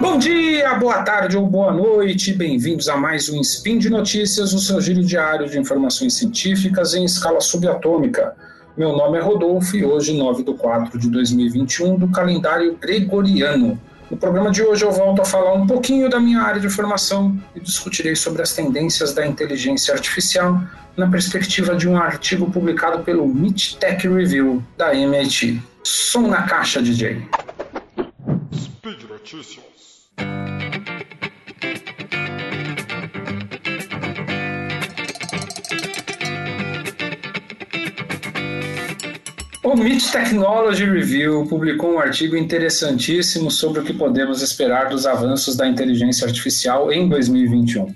Bom dia, boa tarde ou boa noite, bem-vindos a mais um Spin de Notícias, o seu giro diário de informações científicas em escala subatômica. Meu nome é Rodolfo e hoje, 9 de 4 de 2021, do calendário gregoriano. No programa de hoje eu volto a falar um pouquinho da minha área de formação e discutirei sobre as tendências da inteligência artificial na perspectiva de um artigo publicado pelo MIT Tech Review da MIT. Som na caixa, DJ. Notícias. O MIT Technology Review publicou um artigo interessantíssimo sobre o que podemos esperar dos avanços da inteligência artificial em 2021.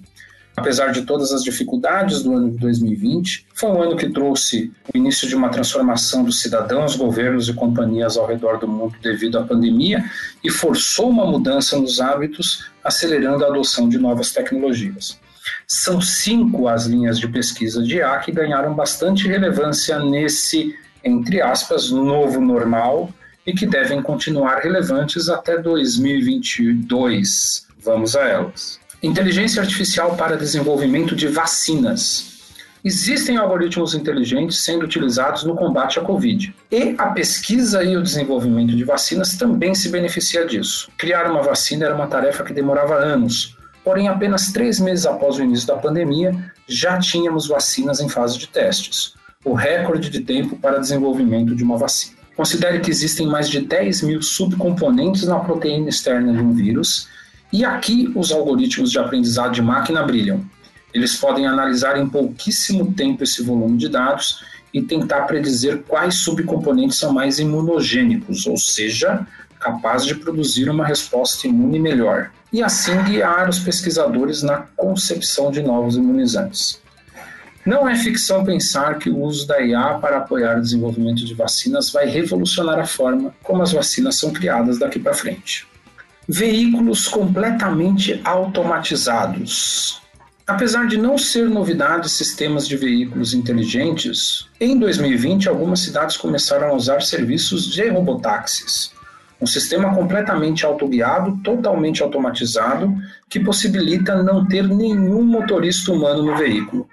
Apesar de todas as dificuldades do ano de 2020, foi um ano que trouxe o início de uma transformação dos cidadãos, governos e companhias ao redor do mundo devido à pandemia e forçou uma mudança nos hábitos, acelerando a adoção de novas tecnologias. São cinco as linhas de pesquisa de IA que ganharam bastante relevância nesse entre aspas, novo normal e que devem continuar relevantes até 2022. Vamos a elas. Inteligência artificial para desenvolvimento de vacinas. Existem algoritmos inteligentes sendo utilizados no combate à Covid. E a pesquisa e o desenvolvimento de vacinas também se beneficia disso. Criar uma vacina era uma tarefa que demorava anos, porém, apenas três meses após o início da pandemia, já tínhamos vacinas em fase de testes o recorde de tempo para desenvolvimento de uma vacina. Considere que existem mais de 10 mil subcomponentes na proteína externa de um vírus, e aqui os algoritmos de aprendizado de máquina brilham. Eles podem analisar em pouquíssimo tempo esse volume de dados e tentar predizer quais subcomponentes são mais imunogênicos, ou seja, capazes de produzir uma resposta imune melhor, e assim guiar os pesquisadores na concepção de novos imunizantes. Não é ficção pensar que o uso da IA para apoiar o desenvolvimento de vacinas vai revolucionar a forma como as vacinas são criadas daqui para frente. Veículos completamente automatizados. Apesar de não ser novidade sistemas de veículos inteligentes, em 2020 algumas cidades começaram a usar serviços de robotáxis. Um sistema completamente autoguiado, totalmente automatizado, que possibilita não ter nenhum motorista humano no veículo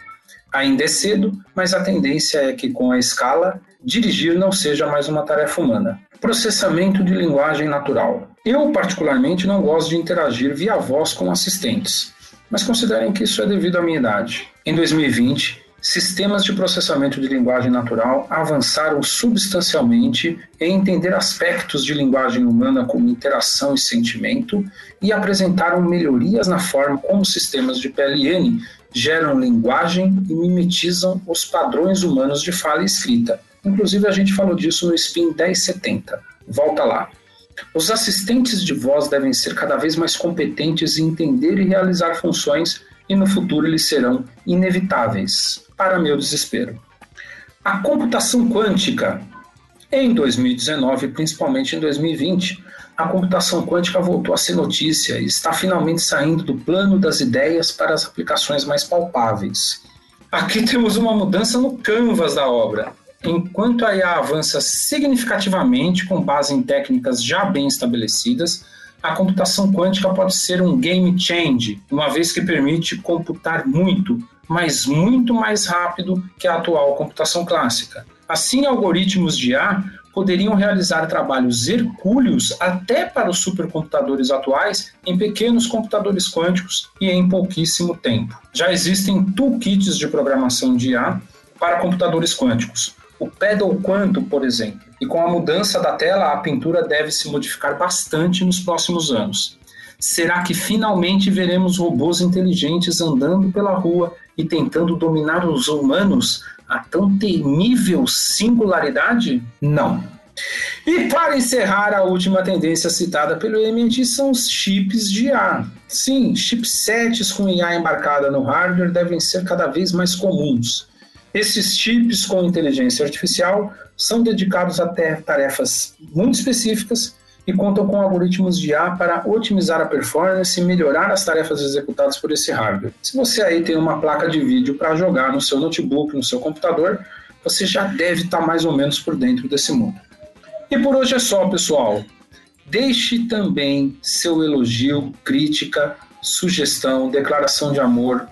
Ainda é cedo, mas a tendência é que, com a escala, dirigir não seja mais uma tarefa humana. Processamento de linguagem natural. Eu, particularmente, não gosto de interagir via voz com assistentes, mas considerem que isso é devido à minha idade. Em 2020, sistemas de processamento de linguagem natural avançaram substancialmente em entender aspectos de linguagem humana como interação e sentimento e apresentaram melhorias na forma como sistemas de PLN geram linguagem e mimetizam os padrões humanos de fala e escrita. Inclusive, a gente falou disso no SPIN 1070. Volta lá. Os assistentes de voz devem ser cada vez mais competentes em entender e realizar funções, e no futuro eles serão inevitáveis, para meu desespero. A computação quântica. Em 2019, principalmente em 2020, a computação quântica voltou a ser notícia e está finalmente saindo do plano das ideias para as aplicações mais palpáveis. Aqui temos uma mudança no canvas da obra. Enquanto a IA avança significativamente com base em técnicas já bem estabelecidas, a computação quântica pode ser um game change, uma vez que permite computar muito, mas muito mais rápido que a atual computação clássica. Assim, algoritmos de IA poderiam realizar trabalhos hercúleos até para os supercomputadores atuais em pequenos computadores quânticos e em pouquíssimo tempo. Já existem toolkits de programação de IA para computadores quânticos. O Pedal Quantum, por exemplo. E com a mudança da tela, a pintura deve se modificar bastante nos próximos anos. Será que finalmente veremos robôs inteligentes andando pela rua e tentando dominar os humanos a tão temível singularidade? Não. E para encerrar, a última tendência citada pelo MIT são os chips de IA. Sim, chipsets com IA embarcada no hardware devem ser cada vez mais comuns. Esses chips com inteligência artificial são dedicados a tarefas muito específicas e contam com algoritmos de IA para otimizar a performance e melhorar as tarefas executadas por esse hardware. Se você aí tem uma placa de vídeo para jogar no seu notebook, no seu computador, você já deve estar mais ou menos por dentro desse mundo. E por hoje é só, pessoal. Deixe também seu elogio, crítica, sugestão, declaração de amor,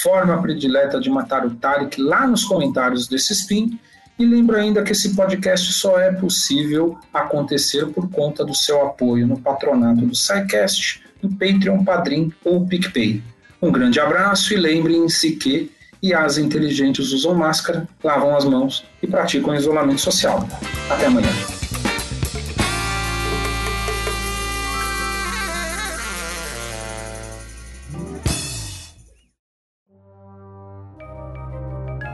forma predileta de matar o Tarek lá nos comentários desse spin. E lembro ainda que esse podcast só é possível acontecer por conta do seu apoio no patronato do SciCast, no Patreon, Padrim ou PicPay. Um grande abraço e lembrem-se que IAs inteligentes usam máscara, lavam as mãos e praticam isolamento social. Até amanhã.